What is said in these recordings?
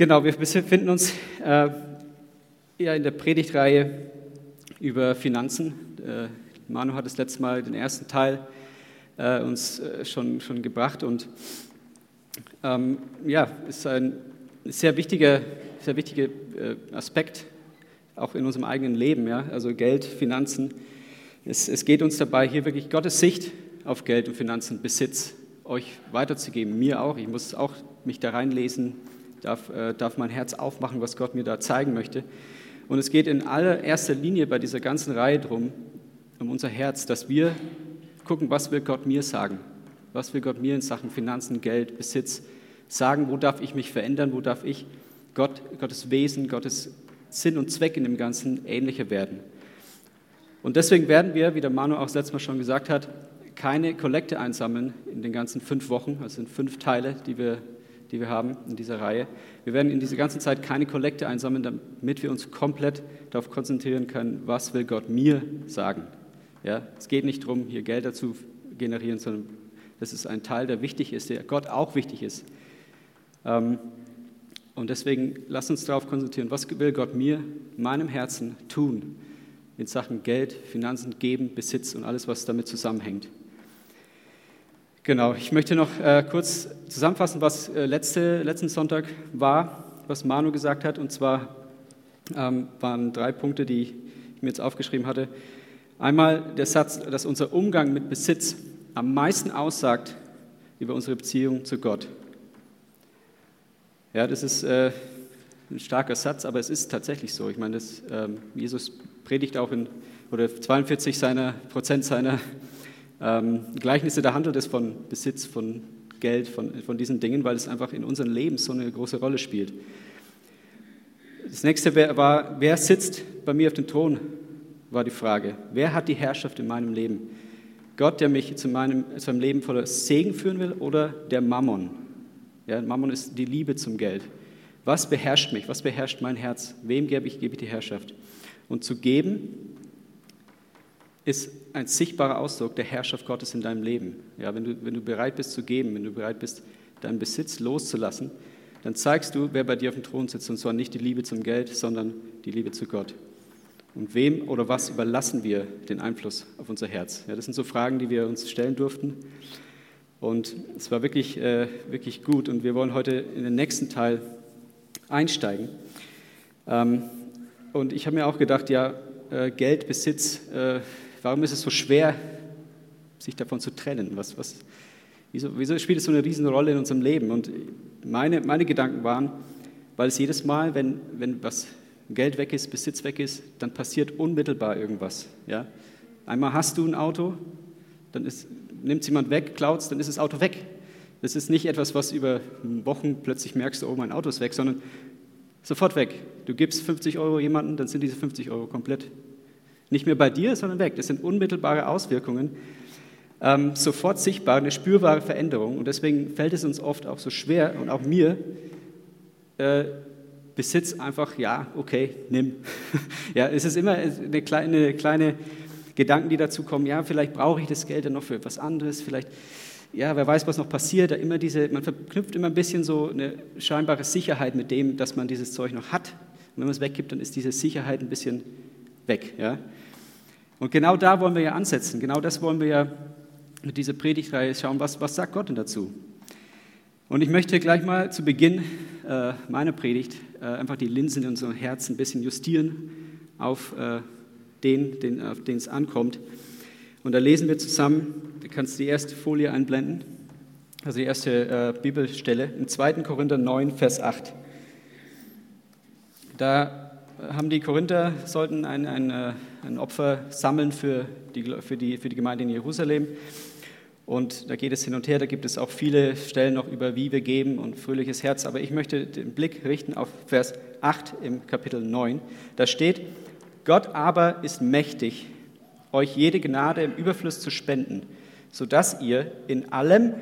Genau, wir befinden uns äh, ja in der Predigtreihe über Finanzen. Äh, Manu hat das letzte Mal den ersten Teil äh, uns äh, schon, schon gebracht und ähm, ja, ist ein sehr wichtiger, sehr wichtiger äh, Aspekt auch in unserem eigenen Leben, ja? also Geld, Finanzen. Es, es geht uns dabei, hier wirklich Gottes Sicht auf Geld und Finanzen, Besitz euch weiterzugeben, mir auch. Ich muss auch mich da reinlesen, darf, äh, darf mein Herz aufmachen, was Gott mir da zeigen möchte. Und es geht in allererster Linie bei dieser ganzen Reihe darum, um unser Herz, dass wir gucken, was will Gott mir sagen? Was will Gott mir in Sachen Finanzen, Geld, Besitz sagen? Wo darf ich mich verändern? Wo darf ich Gott, Gottes Wesen, Gottes Sinn und Zweck in dem Ganzen ähnlicher werden? Und deswegen werden wir, wie der Manu auch das letzte Mal schon gesagt hat, keine Kollekte einsammeln in den ganzen fünf Wochen. Das sind fünf Teile, die wir die wir haben in dieser Reihe. Wir werden in dieser ganzen Zeit keine Kollekte einsammeln, damit wir uns komplett darauf konzentrieren können, was will Gott mir sagen. Ja, es geht nicht darum, hier Gelder zu generieren, sondern das ist ein Teil, der wichtig ist, der Gott auch wichtig ist. Ähm, und deswegen lasst uns darauf konzentrieren, was will Gott mir, meinem Herzen tun in Sachen Geld, Finanzen, Geben, Besitz und alles, was damit zusammenhängt. Genau, ich möchte noch äh, kurz zusammenfassen, was äh, letzte, letzten Sonntag war, was Manu gesagt hat. Und zwar ähm, waren drei Punkte, die ich mir jetzt aufgeschrieben hatte. Einmal der Satz, dass unser Umgang mit Besitz am meisten aussagt über unsere Beziehung zu Gott. Ja, das ist äh, ein starker Satz, aber es ist tatsächlich so. Ich meine, das, ähm, Jesus predigt auch in oder 42 seiner, Prozent seiner ähm, Gleichnisse, da handelt es von Besitz, von Geld, von, von diesen Dingen, weil es einfach in unserem Leben so eine große Rolle spielt. Das nächste war, wer sitzt bei mir auf dem Thron, war die Frage. Wer hat die Herrschaft in meinem Leben? Gott, der mich zu, meinem, zu einem Leben voller Segen führen will oder der Mammon? Ja, Mammon ist die Liebe zum Geld. Was beherrscht mich? Was beherrscht mein Herz? Wem gebe ich, gebe ich die Herrschaft? Und zu geben ist ein sichtbarer Ausdruck der Herrschaft Gottes in deinem Leben. Ja, wenn, du, wenn du bereit bist zu geben, wenn du bereit bist, deinen Besitz loszulassen, dann zeigst du, wer bei dir auf dem Thron sitzt. Und zwar nicht die Liebe zum Geld, sondern die Liebe zu Gott. Und wem oder was überlassen wir den Einfluss auf unser Herz? Ja, das sind so Fragen, die wir uns stellen durften. Und es war wirklich, äh, wirklich gut. Und wir wollen heute in den nächsten Teil einsteigen. Ähm, und ich habe mir auch gedacht, ja, äh, Geld, Besitz, äh, Warum ist es so schwer, sich davon zu trennen? Was, was, wieso, wieso spielt es so eine Riesenrolle in unserem Leben? Und meine, meine Gedanken waren, weil es jedes Mal, wenn, wenn was Geld weg ist, Besitz weg ist, dann passiert unmittelbar irgendwas. Ja? Einmal hast du ein Auto, dann nimmt es jemand weg, klaut es, dann ist das Auto weg. Das ist nicht etwas, was über Wochen plötzlich merkst, oh, mein Auto ist weg, sondern sofort weg. Du gibst 50 Euro jemandem, dann sind diese 50 Euro komplett nicht mehr bei dir, sondern weg. Das sind unmittelbare Auswirkungen, ähm, sofort sichtbar, eine spürbare Veränderung. Und deswegen fällt es uns oft auch so schwer und auch mir, äh, Besitz einfach, ja, okay, nimm. ja, es ist immer eine kleine, eine kleine Gedanken, die dazu kommen, ja, vielleicht brauche ich das Geld dann noch für etwas anderes, vielleicht, ja, wer weiß, was noch passiert. Da immer diese, man verknüpft immer ein bisschen so eine scheinbare Sicherheit mit dem, dass man dieses Zeug noch hat. Und wenn man es weggibt, dann ist diese Sicherheit ein bisschen weg. Ja? Und genau da wollen wir ja ansetzen. Genau das wollen wir ja mit dieser Predigtreihe schauen. Was, was sagt Gott denn dazu? Und ich möchte gleich mal zu Beginn äh, meiner Predigt äh, einfach die Linsen in unserem Herzen ein bisschen justieren auf äh, den, den, auf den es ankommt. Und da lesen wir zusammen, du kannst die erste Folie einblenden, also die erste äh, Bibelstelle, im 2. Korinther 9, Vers 8. Da haben die Korinther, sollten ein, ein, äh, ein Opfer sammeln für die, für, die, für die Gemeinde in Jerusalem. Und da geht es hin und her, da gibt es auch viele Stellen noch über wie wir geben und fröhliches Herz. Aber ich möchte den Blick richten auf Vers 8 im Kapitel 9. Da steht, Gott aber ist mächtig, euch jede Gnade im Überfluss zu spenden, sodass ihr in allem,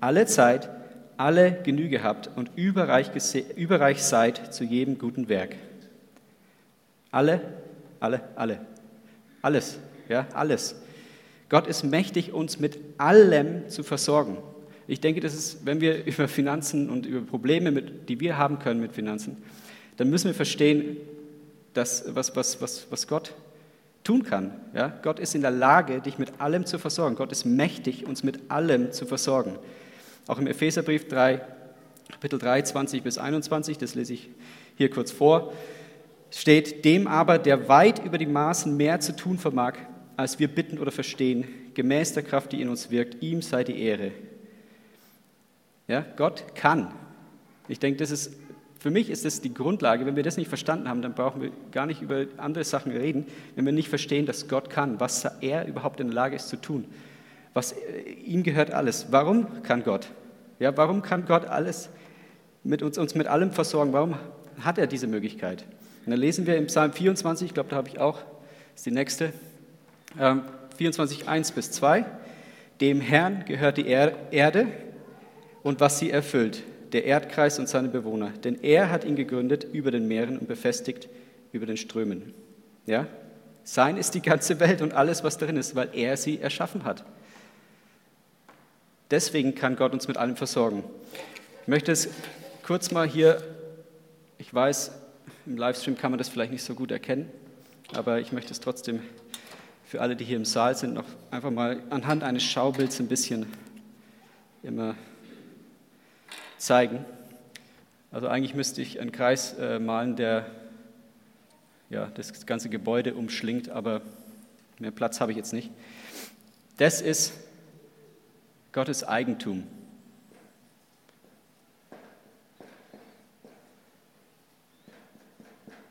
alle Zeit, alle Genüge habt und überreich, überreich seid zu jedem guten Werk. Alle, alle, alle. Alles, ja, alles. Gott ist mächtig, uns mit allem zu versorgen. Ich denke, das ist, wenn wir über Finanzen und über Probleme, mit, die wir haben können mit Finanzen, dann müssen wir verstehen, dass, was, was, was, was Gott tun kann. Ja? Gott ist in der Lage, dich mit allem zu versorgen. Gott ist mächtig, uns mit allem zu versorgen. Auch im Epheserbrief 3, Kapitel 3, 20 bis 21, das lese ich hier kurz vor, steht, dem aber, der weit über die Maßen mehr zu tun vermag, als wir bitten oder verstehen, gemäß der Kraft, die in uns wirkt, ihm sei die Ehre. Ja, Gott kann. Ich denke, das ist für mich ist das die Grundlage. Wenn wir das nicht verstanden haben, dann brauchen wir gar nicht über andere Sachen reden, wenn wir nicht verstehen, dass Gott kann, was er überhaupt in der Lage ist zu tun. Was äh, ihm gehört alles. Warum kann Gott? Ja, warum kann Gott alles mit uns, uns mit allem versorgen? Warum hat er diese Möglichkeit? Und dann lesen wir im Psalm 24, ich glaube, da habe ich auch, ist die nächste, ähm, 24, 1 bis 2. Dem Herrn gehört die Erde und was sie erfüllt der Erdkreis und seine Bewohner. Denn er hat ihn gegründet über den Meeren und befestigt über den Strömen. Ja? Sein ist die ganze Welt und alles, was darin ist, weil er sie erschaffen hat. Deswegen kann Gott uns mit allem versorgen. Ich möchte es kurz mal hier, ich weiß, im Livestream kann man das vielleicht nicht so gut erkennen, aber ich möchte es trotzdem für alle, die hier im Saal sind, noch einfach mal anhand eines Schaubilds ein bisschen immer zeigen. Also eigentlich müsste ich einen Kreis äh, malen, der ja, das ganze Gebäude umschlingt, aber mehr Platz habe ich jetzt nicht. Das ist Gottes Eigentum.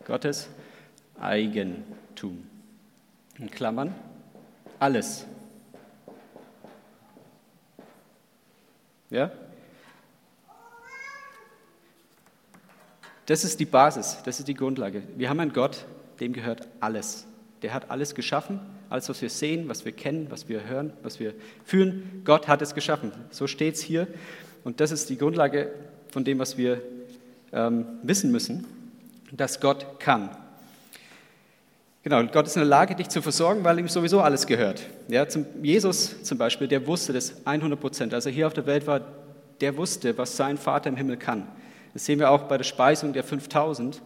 Gottes Eigentum. In Klammern alles. Ja? Das ist die Basis, das ist die Grundlage. Wir haben einen Gott, dem gehört alles. Der hat alles geschaffen, alles, was wir sehen, was wir kennen, was wir hören, was wir fühlen. Gott hat es geschaffen. So steht es hier. Und das ist die Grundlage von dem, was wir ähm, wissen müssen, dass Gott kann. Genau, Gott ist in der Lage, dich zu versorgen, weil ihm sowieso alles gehört. Ja, zum, Jesus zum Beispiel, der wusste das 100 Prozent. Als er hier auf der Welt war, der wusste, was sein Vater im Himmel kann. Das sehen wir auch bei der Speisung der 5000.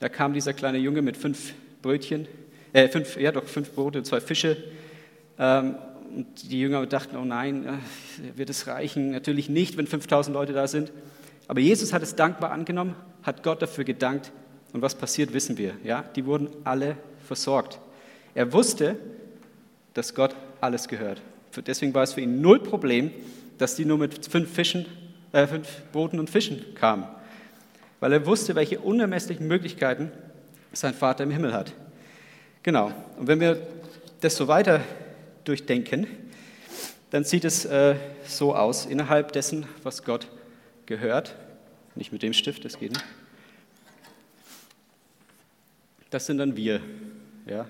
Da kam dieser kleine Junge mit fünf Brötchen, äh, fünf, ja doch, fünf Brote und zwei Fische. Ähm, und die Jünger dachten, oh nein, äh, wird es reichen? Natürlich nicht, wenn 5000 Leute da sind. Aber Jesus hat es dankbar angenommen, hat Gott dafür gedankt. Und was passiert, wissen wir. Ja? Die wurden alle versorgt. Er wusste, dass Gott alles gehört. Deswegen war es für ihn null Problem, dass die nur mit fünf Fischen äh, fünf Broten und Fischen kam, weil er wusste, welche unermesslichen Möglichkeiten sein Vater im Himmel hat. Genau. Und wenn wir das so weiter durchdenken, dann sieht es äh, so aus, innerhalb dessen, was Gott gehört, nicht mit dem Stift, das geht nicht. Das sind dann wir, ja.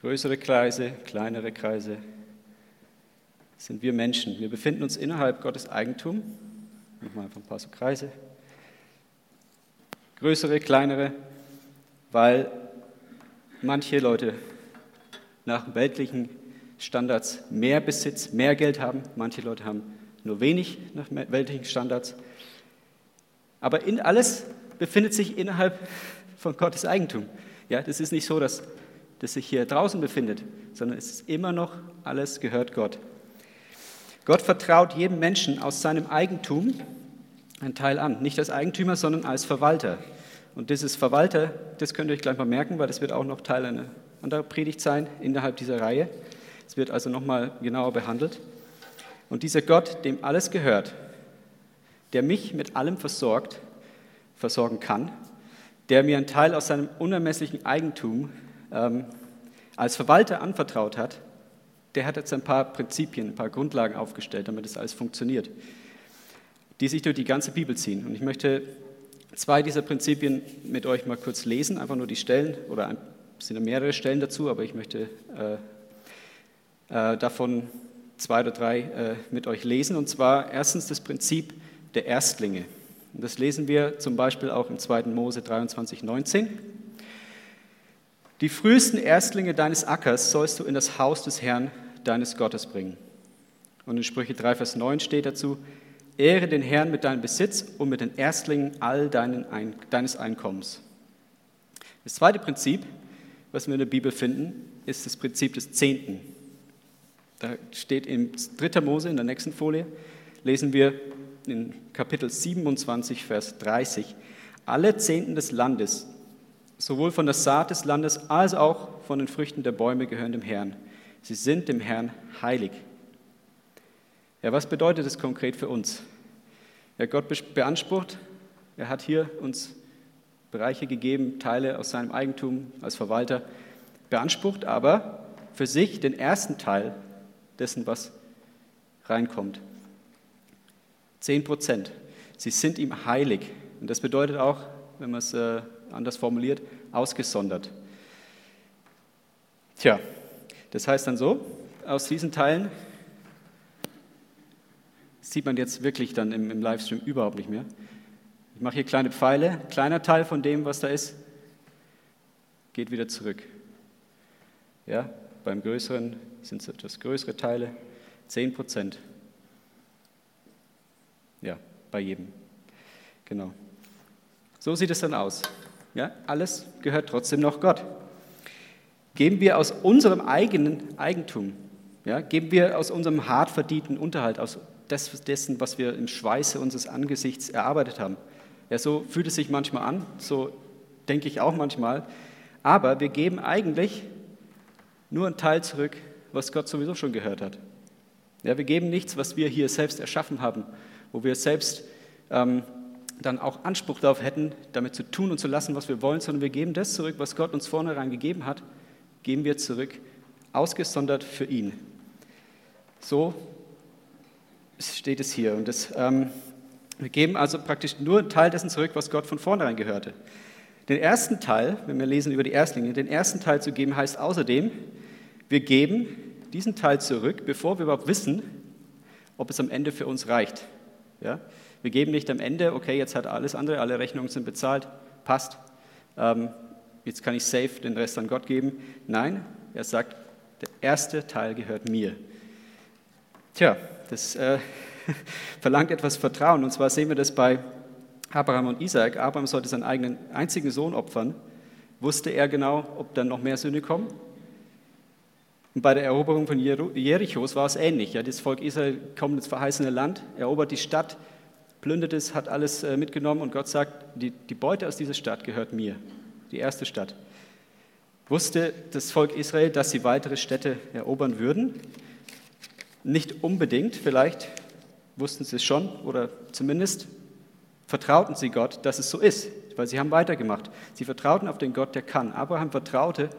Größere Kreise, kleinere Kreise, sind wir Menschen. Wir befinden uns innerhalb Gottes Eigentum. Nochmal einfach ein paar so Kreise. Größere, kleinere, weil manche Leute nach weltlichen Standards mehr Besitz, mehr Geld haben. Manche Leute haben nur wenig nach weltlichen Standards. Aber in alles befindet sich innerhalb von Gottes Eigentum. Ja, das ist nicht so, dass das sich hier draußen befindet, sondern es ist immer noch alles gehört Gott. Gott vertraut jedem Menschen aus seinem Eigentum einen Teil an. Nicht als Eigentümer, sondern als Verwalter. Und dieses Verwalter, das könnt ihr euch gleich mal merken, weil das wird auch noch Teil einer anderen Predigt sein innerhalb dieser Reihe. Es wird also nochmal genauer behandelt. Und dieser Gott, dem alles gehört, der mich mit allem versorgt, versorgen kann, der mir einen Teil aus seinem unermesslichen Eigentum ähm, als Verwalter anvertraut hat, der hat jetzt ein paar Prinzipien, ein paar Grundlagen aufgestellt, damit das alles funktioniert, die sich durch die ganze Bibel ziehen. Und ich möchte zwei dieser Prinzipien mit euch mal kurz lesen, einfach nur die Stellen, oder es sind mehrere Stellen dazu, aber ich möchte äh, äh, davon zwei oder drei äh, mit euch lesen. Und zwar erstens das Prinzip der Erstlinge. Und das lesen wir zum Beispiel auch im 2. Mose 23, 19. Die frühesten Erstlinge deines Ackers sollst du in das Haus des Herrn, deines Gottes, bringen. Und in Sprüche 3, Vers 9 steht dazu, Ehre den Herrn mit deinem Besitz und mit den Erstlingen all Ein deines Einkommens. Das zweite Prinzip, was wir in der Bibel finden, ist das Prinzip des Zehnten. Da steht in 3. Mose, in der nächsten Folie, lesen wir in Kapitel 27, Vers 30, alle Zehnten des Landes, sowohl von der Saat des Landes als auch von den Früchten der Bäume gehören dem Herrn. Sie sind dem Herrn heilig. Ja, was bedeutet das konkret für uns? Ja, Gott beansprucht, er hat hier uns Bereiche gegeben, Teile aus seinem Eigentum als Verwalter, beansprucht aber für sich den ersten Teil dessen, was reinkommt. Zehn Prozent. Sie sind ihm heilig. Und das bedeutet auch, wenn man es äh, anders formuliert, ausgesondert. Tja, das heißt dann so, aus diesen Teilen sieht man jetzt wirklich dann im, im Livestream überhaupt nicht mehr. Ich mache hier kleine Pfeile, kleiner Teil von dem, was da ist, geht wieder zurück. Ja, beim größeren sind es etwas größere Teile, 10 Prozent. Bei jedem. Genau. So sieht es dann aus. Ja, alles gehört trotzdem noch Gott. Geben wir aus unserem eigenen Eigentum, ja, geben wir aus unserem hart verdienten Unterhalt, aus dessen, was wir im Schweiße unseres Angesichts erarbeitet haben. Ja, so fühlt es sich manchmal an, so denke ich auch manchmal. Aber wir geben eigentlich nur einen Teil zurück, was Gott sowieso schon gehört hat. Ja, wir geben nichts, was wir hier selbst erschaffen haben, wo wir selbst ähm, dann auch Anspruch darauf hätten, damit zu tun und zu lassen, was wir wollen, sondern wir geben das zurück, was Gott uns vornherein gegeben hat, geben wir zurück, ausgesondert für ihn. So steht es hier. Und das, ähm, wir geben also praktisch nur einen Teil dessen zurück, was Gott von vornherein gehörte. Den ersten Teil, wenn wir lesen über die Erstlinge, den ersten Teil zu geben heißt außerdem, wir geben diesen Teil zurück, bevor wir überhaupt wissen, ob es am Ende für uns reicht. Ja? Wir geben nicht am Ende, okay, jetzt hat alles andere, alle Rechnungen sind bezahlt, passt, ähm, jetzt kann ich safe den Rest an Gott geben. Nein, er sagt, der erste Teil gehört mir. Tja, das äh, verlangt etwas Vertrauen. Und zwar sehen wir das bei Abraham und Isaac. Abraham sollte seinen eigenen einzigen Sohn opfern. Wusste er genau, ob dann noch mehr Söhne kommen? Und bei der Eroberung von Jerichos war es ähnlich. Ja, das Volk Israel kommt ins verheißene Land, erobert die Stadt, plündert es, hat alles äh, mitgenommen und Gott sagt, die, die Beute aus dieser Stadt gehört mir, die erste Stadt. Wusste das Volk Israel, dass sie weitere Städte erobern würden? Nicht unbedingt, vielleicht wussten sie es schon oder zumindest vertrauten sie Gott, dass es so ist, weil sie haben weitergemacht. Sie vertrauten auf den Gott, der kann. Abraham vertraute,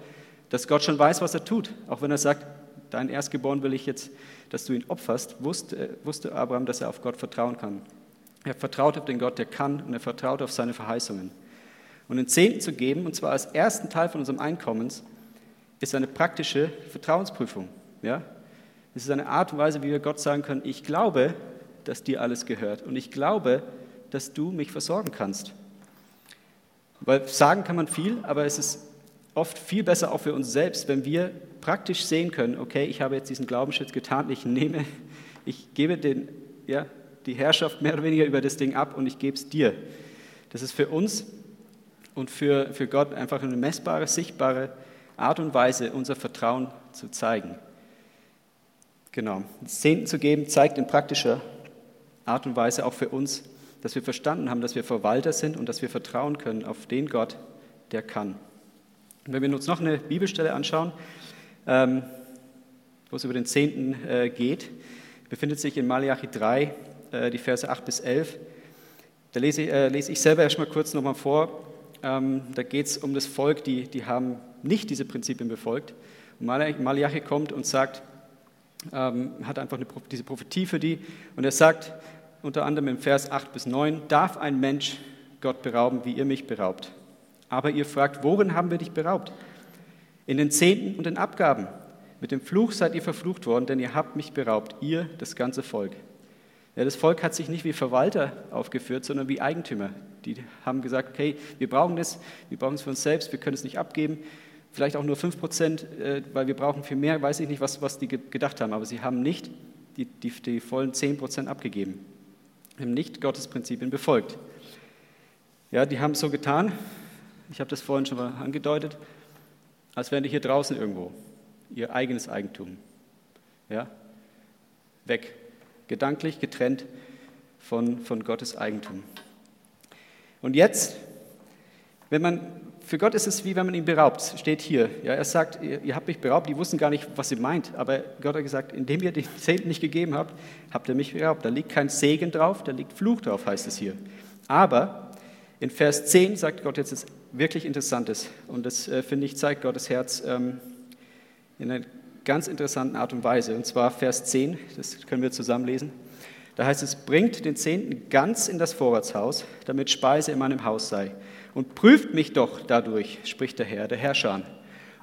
dass Gott schon weiß, was er tut. Auch wenn er sagt, dein Erstgeboren will ich jetzt, dass du ihn opferst, wusste, wusste Abraham, dass er auf Gott vertrauen kann. Er vertraut auf den Gott, der kann, und er vertraut auf seine Verheißungen. Und den Zehnten zu geben, und zwar als ersten Teil von unserem Einkommens, ist eine praktische Vertrauensprüfung. Ja? Es ist eine Art und Weise, wie wir Gott sagen können, ich glaube, dass dir alles gehört und ich glaube, dass du mich versorgen kannst. Weil sagen kann man viel, aber es ist oft viel besser auch für uns selbst, wenn wir praktisch sehen können, okay, ich habe jetzt diesen Glaubensschritt getan, ich nehme, ich gebe den, ja, die Herrschaft mehr oder weniger über das Ding ab und ich gebe es dir. Das ist für uns und für, für Gott einfach eine messbare, sichtbare Art und Weise, unser Vertrauen zu zeigen. Genau. Zehnten zu geben zeigt in praktischer Art und Weise auch für uns, dass wir verstanden haben, dass wir Verwalter sind und dass wir vertrauen können auf den Gott, der kann. Und wenn wir uns noch eine Bibelstelle anschauen, ähm, wo es über den Zehnten äh, geht, befindet sich in Malachi 3, äh, die Verse 8 bis 11. Da lese, äh, lese ich selber erstmal kurz nochmal vor. Ähm, da geht es um das Volk, die, die haben nicht diese Prinzipien befolgt. Und Malachi kommt und sagt, ähm, hat einfach eine, diese Prophetie für die. Und er sagt unter anderem im Vers 8 bis 9, darf ein Mensch Gott berauben, wie ihr mich beraubt? Aber ihr fragt, worin haben wir dich beraubt? In den Zehnten und den Abgaben. Mit dem Fluch seid ihr verflucht worden, denn ihr habt mich beraubt, ihr, das ganze Volk. Ja, das Volk hat sich nicht wie Verwalter aufgeführt, sondern wie Eigentümer. Die haben gesagt, okay, wir brauchen das, wir brauchen es für uns selbst, wir können es nicht abgeben vielleicht auch nur 5 Prozent, äh, weil wir brauchen viel mehr, weiß ich nicht, was, was die gedacht haben, aber sie haben nicht die, die, die vollen 10% abgegeben. Haben nicht Gottes Prinzipien befolgt. Ja, die haben so getan, ich habe das vorhin schon mal angedeutet, als wären die hier draußen irgendwo, ihr eigenes Eigentum. Ja, weg, gedanklich getrennt von, von Gottes Eigentum. Und jetzt, wenn man, für Gott ist es wie wenn man ihn beraubt, steht hier. Ja, er sagt, ihr, ihr habt mich beraubt, die wussten gar nicht, was sie meint, aber Gott hat gesagt, indem ihr den Zehnten nicht gegeben habt, habt ihr mich beraubt. Da liegt kein Segen drauf, da liegt Fluch drauf, heißt es hier. Aber in Vers 10 sagt Gott jetzt etwas wirklich Interessantes und das, äh, finde ich, zeigt Gottes Herz ähm, in einer ganz interessanten Art und Weise. Und zwar Vers 10, das können wir zusammen lesen. Da heißt es, bringt den Zehnten ganz in das Vorratshaus, damit Speise in meinem Haus sei. Und prüft mich doch dadurch, spricht der Herr, der Herrscher,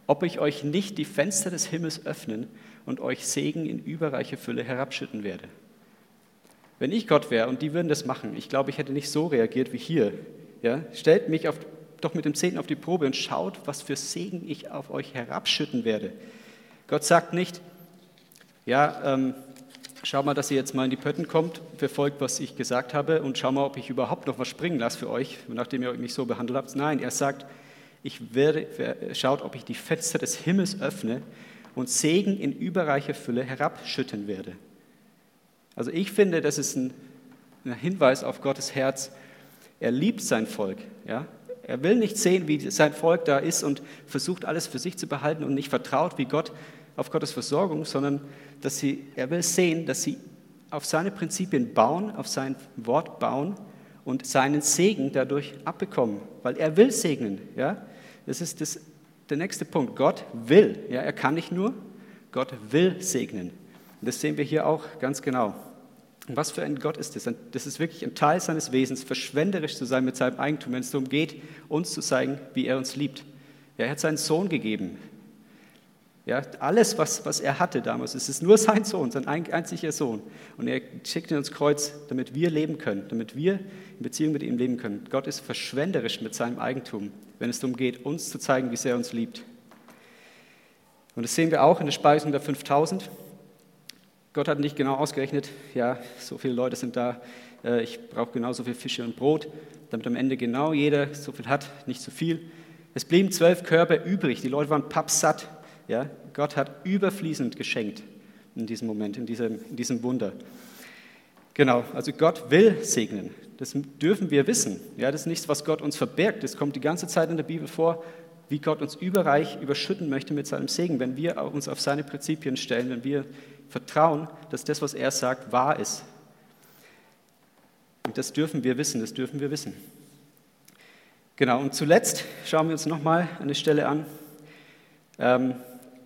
ob ich euch nicht die Fenster des Himmels öffnen und euch Segen in überreiche Fülle herabschütten werde. Wenn ich Gott wäre und die würden das machen, ich glaube, ich hätte nicht so reagiert wie hier. Ja? Stellt mich auf, doch mit dem Zehnten auf die Probe und schaut, was für Segen ich auf euch herabschütten werde. Gott sagt nicht, ja, ähm, schau mal, dass ihr jetzt mal in die Pötten kommt, verfolgt, was ich gesagt habe und schau mal, ob ich überhaupt noch was springen lasse für euch, nachdem ihr mich so behandelt habt. Nein, er sagt, ich werde, schaut, ob ich die Fenster des Himmels öffne und Segen in überreicher Fülle herabschütten werde. Also ich finde, das ist ein, ein Hinweis auf Gottes Herz. Er liebt sein Volk. Ja? Er will nicht sehen, wie sein Volk da ist und versucht alles für sich zu behalten und nicht vertraut, wie Gott auf Gottes Versorgung, sondern dass sie, er will sehen, dass sie auf seine Prinzipien bauen, auf sein Wort bauen und seinen Segen dadurch abbekommen, weil er will segnen. Ja? Das ist das, der nächste Punkt. Gott will. Ja? Er kann nicht nur, Gott will segnen. Und das sehen wir hier auch ganz genau. Und was für ein Gott ist das? Das ist wirklich ein Teil seines Wesens, verschwenderisch zu sein mit seinem Eigentum, wenn es darum geht, uns zu zeigen, wie er uns liebt. Ja, er hat seinen Sohn gegeben, ja, alles, was, was er hatte damals, es ist nur sein Sohn, sein einziger Sohn. Und er schickt ihn ins Kreuz, damit wir leben können, damit wir in Beziehung mit ihm leben können. Gott ist verschwenderisch mit seinem Eigentum, wenn es darum geht, uns zu zeigen, wie sehr er uns liebt. Und das sehen wir auch in der Speisung der 5000. Gott hat nicht genau ausgerechnet, ja, so viele Leute sind da, äh, ich brauche genauso viel Fische und Brot, damit am Ende genau jeder so viel hat, nicht zu so viel. Es blieben zwölf Körper übrig, die Leute waren pappsatt. Ja, Gott hat überfließend geschenkt in diesem Moment, in diesem, in diesem Wunder. Genau, also Gott will segnen. Das dürfen wir wissen. Ja, das ist nichts, was Gott uns verbirgt. Das kommt die ganze Zeit in der Bibel vor, wie Gott uns überreich überschütten möchte mit seinem Segen, wenn wir uns auf seine Prinzipien stellen, wenn wir vertrauen, dass das, was er sagt, wahr ist. Und das dürfen wir wissen, das dürfen wir wissen. Genau, und zuletzt schauen wir uns nochmal eine Stelle an. Ähm,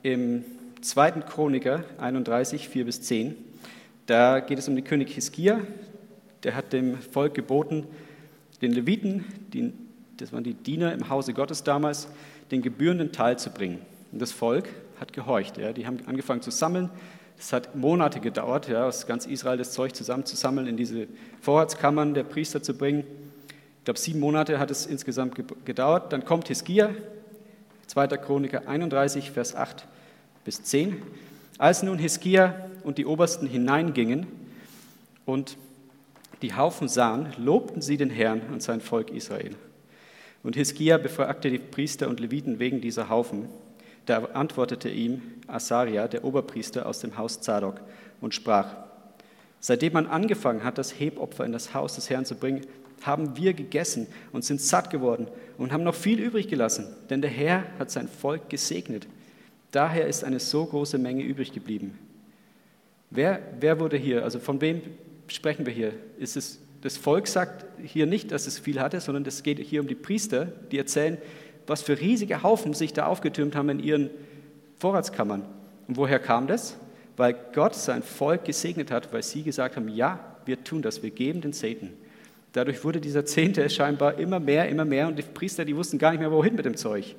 im 2. Chroniker 31, 4 bis 10. Da geht es um den König Hiskia. Der hat dem Volk geboten, den Leviten, die, das waren die Diener im Hause Gottes damals, den gebührenden Teil zu bringen. Und das Volk hat gehorcht. Ja. Die haben angefangen zu sammeln. Es hat Monate gedauert, ja, aus ganz Israel das Zeug zusammenzusammeln, in diese Vorratskammern der Priester zu bringen. Ich glaube, sieben Monate hat es insgesamt gedauert. Dann kommt Hiskia, 2. Chroniker 31, Vers 8 bis 10. Als nun Hiskia und die Obersten hineingingen und die Haufen sahen, lobten sie den Herrn und sein Volk Israel. Und Hiskia befragte die Priester und Leviten wegen dieser Haufen. Da antwortete ihm Asaria, der Oberpriester aus dem Haus Zadok, und sprach, Seitdem man angefangen hat, das Hebopfer in das Haus des Herrn zu bringen, haben wir gegessen und sind satt geworden und haben noch viel übrig gelassen, denn der Herr hat sein Volk gesegnet. Daher ist eine so große Menge übrig geblieben. Wer, wer wurde hier, also von wem sprechen wir hier? Ist es, das Volk sagt hier nicht, dass es viel hatte, sondern es geht hier um die Priester, die erzählen, was für riesige Haufen sich da aufgetürmt haben in ihren Vorratskammern. Und woher kam das? Weil Gott sein Volk gesegnet hat, weil sie gesagt haben, ja, wir tun das, wir geben den Satan. Dadurch wurde dieser Zehnte scheinbar immer mehr, immer mehr und die Priester, die wussten gar nicht mehr, wohin mit dem Zeug.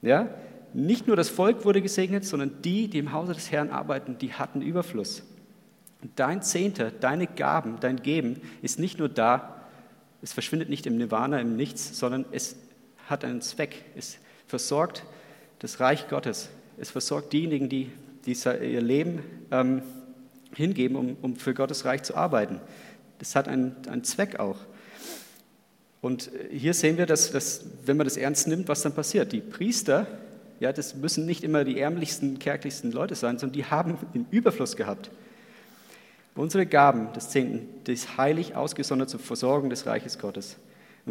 Ja? Nicht nur das Volk wurde gesegnet, sondern die, die im Hause des Herrn arbeiten, die hatten Überfluss. Dein Zehnter, deine Gaben, dein Geben ist nicht nur da, es verschwindet nicht im Nirvana, im Nichts, sondern es hat einen Zweck. Es versorgt das Reich Gottes. Es versorgt diejenigen, die, die ihr Leben ähm, hingeben, um, um für Gottes Reich zu arbeiten. Das hat einen, einen Zweck auch. Und hier sehen wir, dass, dass, wenn man das ernst nimmt, was dann passiert. Die Priester, ja, das müssen nicht immer die ärmlichsten, kärglichsten Leute sein, sondern die haben im Überfluss gehabt. Unsere Gaben des Zehnten, das heilig ausgesondert zur Versorgung des Reiches Gottes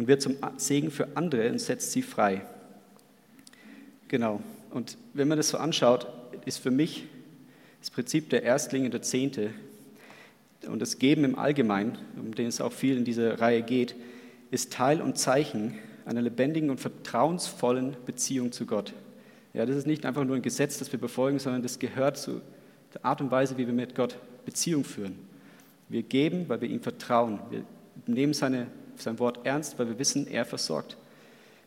und wird zum Segen für andere und setzt sie frei. Genau. Und wenn man das so anschaut, ist für mich das Prinzip der Erstlinge, der Zehnte und das Geben im Allgemeinen, um den es auch viel in dieser Reihe geht, ist Teil und Zeichen einer lebendigen und vertrauensvollen Beziehung zu Gott. Ja, das ist nicht einfach nur ein Gesetz, das wir befolgen, sondern das gehört zu der Art und Weise, wie wir mit Gott Beziehung führen. Wir geben, weil wir ihm vertrauen. Wir nehmen seine, sein Wort ernst, weil wir wissen, er versorgt.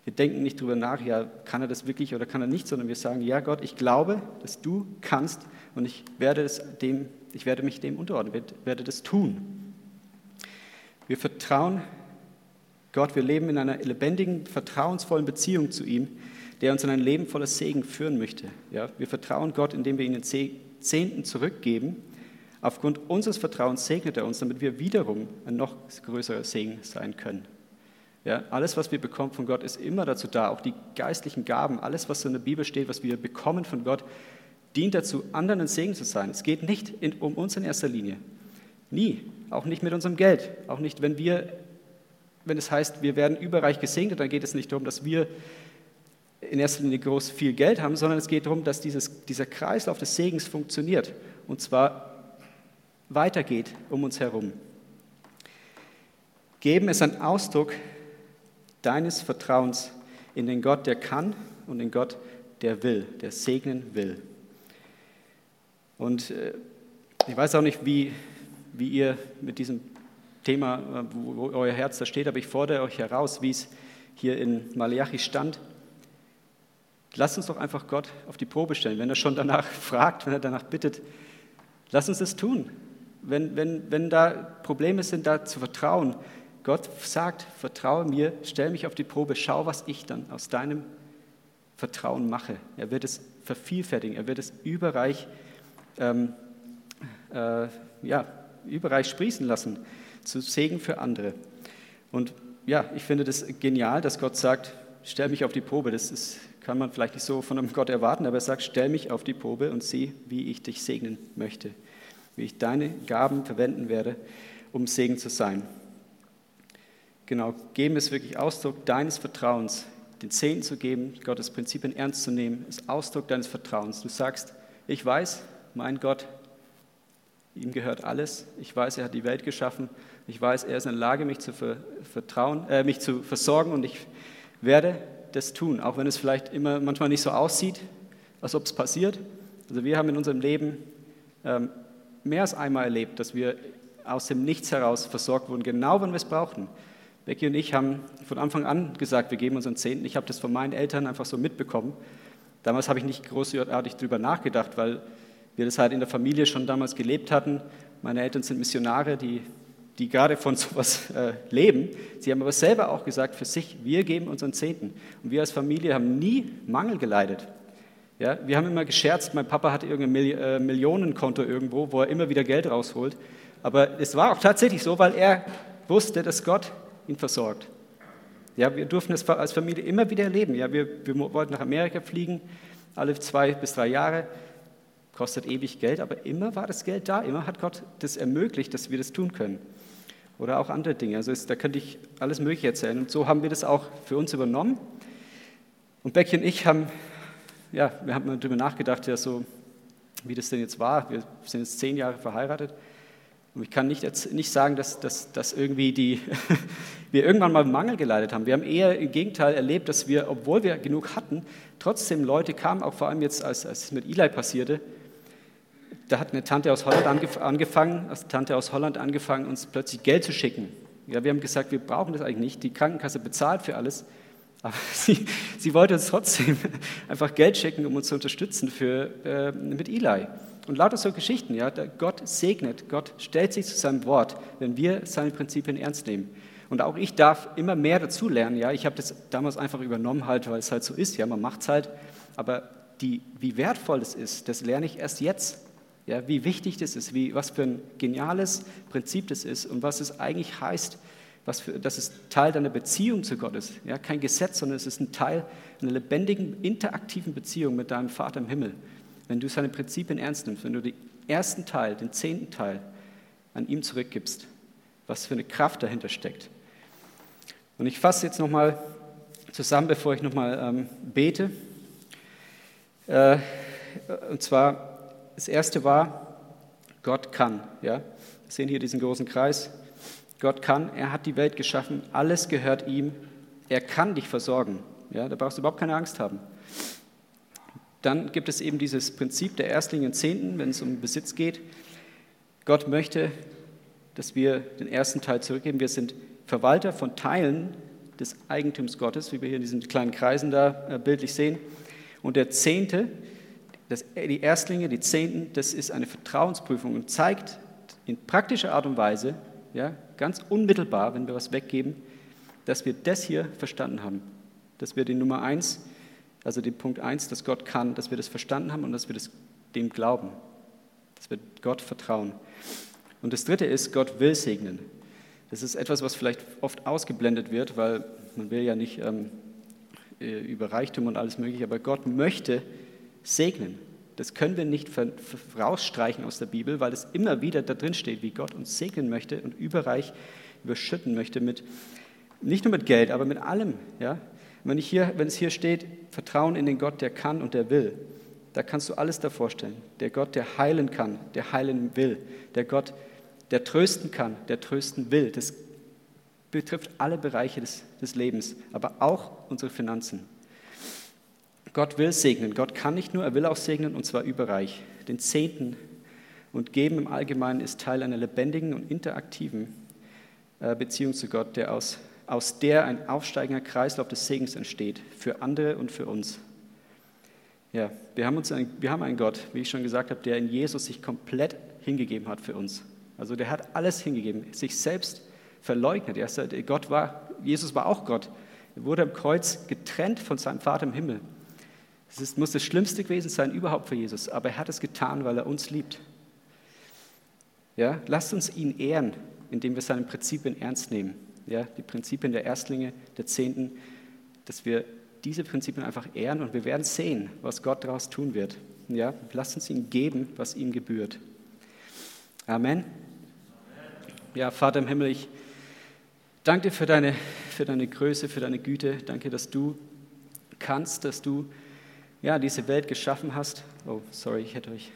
Wir denken nicht darüber nach, ja, kann er das wirklich oder kann er nicht, sondern wir sagen, ja Gott, ich glaube, dass du kannst und ich werde, es dem, ich werde mich dem unterordnen, werde das tun. Wir vertrauen Gott, wir leben in einer lebendigen, vertrauensvollen Beziehung zu ihm, der uns in ein Leben voller Segen führen möchte. Ja, wir vertrauen Gott, indem wir ihn den Zehnten zurückgeben. Aufgrund unseres Vertrauens segnet er uns, damit wir wiederum ein noch größerer Segen sein können. Ja, alles, was wir bekommen von Gott, ist immer dazu da, auch die geistlichen Gaben, alles, was in der Bibel steht, was wir bekommen von Gott, dient dazu, anderen ein Segen zu sein. Es geht nicht in, um uns in erster Linie. Nie. Auch nicht mit unserem Geld. Auch nicht, wenn wir wenn es heißt, wir werden überreich gesegnet, dann geht es nicht darum, dass wir in erster Linie groß viel Geld haben, sondern es geht darum, dass dieses, dieser Kreislauf des Segens funktioniert und zwar weitergeht um uns herum. Geben ist ein Ausdruck deines Vertrauens in den Gott, der kann und in Gott, der will, der segnen will. Und äh, ich weiß auch nicht, wie, wie ihr mit diesem Thema, äh, wo euer Herz da steht, aber ich fordere euch heraus, wie es hier in Malachi stand. Lasst uns doch einfach Gott auf die Probe stellen. Wenn er schon danach fragt, wenn er danach bittet, lasst uns das tun. Wenn, wenn, wenn da Probleme sind, da zu vertrauen. Gott sagt, vertraue mir, stell mich auf die Probe, schau, was ich dann aus deinem Vertrauen mache. Er wird es vervielfältigen, er wird es überreich, ähm, äh, ja, überreich sprießen lassen zu Segen für andere. Und ja, ich finde das genial, dass Gott sagt, stell mich auf die Probe. Das ist, kann man vielleicht nicht so von einem Gott erwarten, aber er sagt, stell mich auf die Probe und sieh, wie ich dich segnen möchte, wie ich deine Gaben verwenden werde, um Segen zu sein. Genau, geben ist wirklich Ausdruck deines Vertrauens, den Zehnten zu geben, Gottes Prinzipien ernst zu nehmen, ist Ausdruck deines Vertrauens. Du sagst, ich weiß, mein Gott, ihm gehört alles. Ich weiß, er hat die Welt geschaffen ich weiß, er ist in der Lage, mich zu, vertrauen, äh, mich zu versorgen und ich werde das tun, auch wenn es vielleicht immer manchmal nicht so aussieht, als ob es passiert. Also wir haben in unserem Leben ähm, mehr als einmal erlebt, dass wir aus dem Nichts heraus versorgt wurden, genau wenn wir es brauchten. Becky und ich haben von Anfang an gesagt, wir geben unseren Zehnten. Ich habe das von meinen Eltern einfach so mitbekommen. Damals habe ich nicht großartig darüber nachgedacht, weil wir das halt in der Familie schon damals gelebt hatten. Meine Eltern sind Missionare, die die gerade von sowas äh, leben. Sie haben aber selber auch gesagt für sich, wir geben unseren Zehnten. Und wir als Familie haben nie Mangel geleidet. Ja, wir haben immer gescherzt, mein Papa hatte irgendein Mil äh, Millionenkonto irgendwo, wo er immer wieder Geld rausholt. Aber es war auch tatsächlich so, weil er wusste, dass Gott ihn versorgt. Ja, wir durften es als Familie immer wieder erleben. Ja, wir, wir wollten nach Amerika fliegen, alle zwei bis drei Jahre kostet ewig Geld, aber immer war das Geld da, immer hat Gott das ermöglicht, dass wir das tun können oder auch andere Dinge. Also ist, da könnte ich alles Mögliche erzählen. Und so haben wir das auch für uns übernommen. Und Becky und ich haben, ja, wir haben darüber nachgedacht, ja, so, wie das denn jetzt war. Wir sind jetzt zehn Jahre verheiratet. Und ich kann nicht, nicht sagen, dass, dass, dass irgendwie die, wir irgendwann mal Mangel geleitet haben. Wir haben eher im Gegenteil erlebt, dass wir, obwohl wir genug hatten, trotzdem Leute kamen, auch vor allem jetzt, als, als es mit Eli passierte, da hat eine Tante aus Holland angefangen, eine Tante aus Holland angefangen, uns plötzlich Geld zu schicken. Ja, wir haben gesagt, wir brauchen das eigentlich nicht. Die Krankenkasse bezahlt für alles. Aber sie, sie wollte uns trotzdem einfach Geld schicken, um uns zu unterstützen für, äh, mit Eli. Und lauter so Geschichten. Ja, Gott segnet, Gott stellt sich zu seinem Wort, wenn wir seine Prinzipien ernst nehmen. Und auch ich darf immer mehr dazulernen. Ja, ich habe das damals einfach übernommen, halt, weil es halt so ist. Ja, man macht es halt. Aber die, wie wertvoll es ist, das lerne ich erst jetzt. Ja, wie wichtig das ist, wie, was für ein geniales Prinzip das ist und was es eigentlich heißt, was für, dass es Teil deiner Beziehung zu Gott ist. Ja, kein Gesetz, sondern es ist ein Teil einer lebendigen, interaktiven Beziehung mit deinem Vater im Himmel. Wenn du seine Prinzipien ernst nimmst, wenn du den ersten Teil, den zehnten Teil an ihm zurückgibst, was für eine Kraft dahinter steckt. Und ich fasse jetzt nochmal zusammen, bevor ich nochmal ähm, bete. Äh, und zwar, das erste war, Gott kann. Ja? Wir sehen hier diesen großen Kreis. Gott kann, er hat die Welt geschaffen, alles gehört ihm, er kann dich versorgen. Ja? Da brauchst du überhaupt keine Angst haben. Dann gibt es eben dieses Prinzip der Erstlinge und Zehnten, wenn es um Besitz geht. Gott möchte, dass wir den ersten Teil zurückgeben. Wir sind Verwalter von Teilen des Eigentums Gottes, wie wir hier in diesen kleinen Kreisen da äh, bildlich sehen. Und der Zehnte, das, die Erstlinge, die Zehnten, das ist eine Vertrauensprüfung und zeigt in praktischer Art und Weise, ja, ganz unmittelbar, wenn wir was weggeben, dass wir das hier verstanden haben. Dass wir den Nummer eins, also den Punkt eins, dass Gott kann, dass wir das verstanden haben und dass wir das, dem glauben. Dass wir Gott vertrauen. Und das dritte ist, Gott will segnen. Das ist etwas, was vielleicht oft ausgeblendet wird, weil man will ja nicht ähm, äh, über Reichtum und alles Mögliche, aber Gott möchte segnen. Das können wir nicht rausstreichen aus der Bibel, weil es immer wieder da drin steht, wie Gott uns segnen möchte und überreich überschütten möchte mit nicht nur mit Geld, aber mit allem. Ja? Wenn, ich hier, wenn es hier steht, Vertrauen in den Gott, der kann und der will, da kannst du alles davor stellen. Der Gott, der heilen kann, der heilen will. Der Gott, der trösten kann, der trösten will. Das betrifft alle Bereiche des, des Lebens, aber auch unsere Finanzen. Gott will segnen. Gott kann nicht nur, er will auch segnen und zwar überreich. Den Zehnten und Geben im Allgemeinen ist Teil einer lebendigen und interaktiven äh, Beziehung zu Gott, der aus, aus der ein aufsteigender Kreislauf des Segens entsteht, für andere und für uns. Ja, wir haben, uns ein, wir haben einen Gott, wie ich schon gesagt habe, der in Jesus sich komplett hingegeben hat für uns. Also der hat alles hingegeben, sich selbst verleugnet. Er sagt, Gott war, Jesus war auch Gott. Er wurde am Kreuz getrennt von seinem Vater im Himmel. Das ist, muss das Schlimmste gewesen sein überhaupt für Jesus, aber er hat es getan, weil er uns liebt. Ja, lasst uns ihn ehren, indem wir seine Prinzipien ernst nehmen. Ja, die Prinzipien der Erstlinge, der Zehnten, dass wir diese Prinzipien einfach ehren und wir werden sehen, was Gott daraus tun wird. Ja, lasst uns ihm geben, was ihm gebührt. Amen. Ja, Vater im Himmel, ich danke dir für deine, für deine Größe, für deine Güte. Danke, dass du kannst, dass du ja, diese Welt geschaffen hast. Oh, sorry, ich hätte euch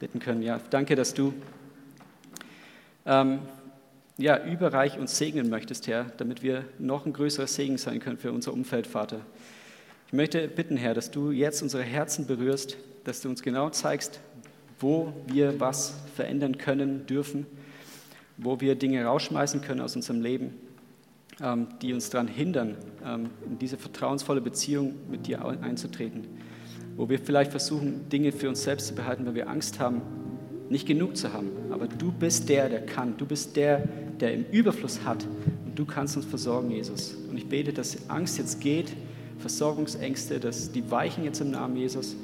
bitten können. Ja, danke, dass du ähm, ja, überreich uns segnen möchtest, Herr, damit wir noch ein größerer Segen sein können für unser Umfeld, Vater. Ich möchte bitten, Herr, dass du jetzt unsere Herzen berührst, dass du uns genau zeigst, wo wir was verändern können, dürfen, wo wir Dinge rausschmeißen können aus unserem Leben, ähm, die uns daran hindern, ähm, in diese vertrauensvolle Beziehung mit dir einzutreten, wo wir vielleicht versuchen, Dinge für uns selbst zu behalten, weil wir Angst haben, nicht genug zu haben. Aber du bist der, der kann. Du bist der, der im Überfluss hat. Und du kannst uns versorgen, Jesus. Und ich bete, dass Angst jetzt geht, Versorgungsängste, dass die weichen jetzt im Namen Jesus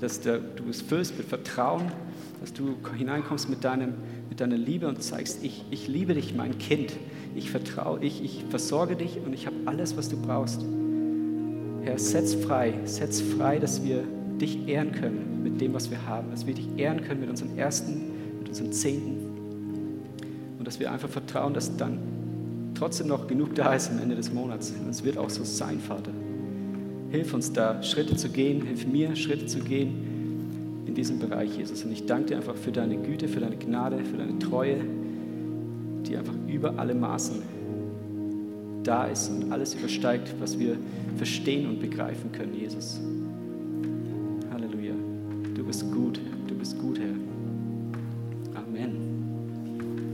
dass du es füllst mit Vertrauen, dass du hineinkommst mit, deinem, mit deiner Liebe und zeigst, ich, ich liebe dich, mein Kind. Ich vertraue, ich, ich versorge dich und ich habe alles, was du brauchst. Herr, setz frei, setz frei, dass wir dich ehren können mit dem, was wir haben, dass wir dich ehren können mit unseren Ersten, mit unseren Zehnten und dass wir einfach vertrauen, dass dann trotzdem noch genug da ist am Ende des Monats. Und es wird auch so sein, Vater. Hilf uns da, Schritte zu gehen, hilf mir, Schritte zu gehen in diesem Bereich, Jesus. Und ich danke dir einfach für deine Güte, für deine Gnade, für deine Treue, die einfach über alle Maßen da ist und alles übersteigt, was wir verstehen und begreifen können, Jesus.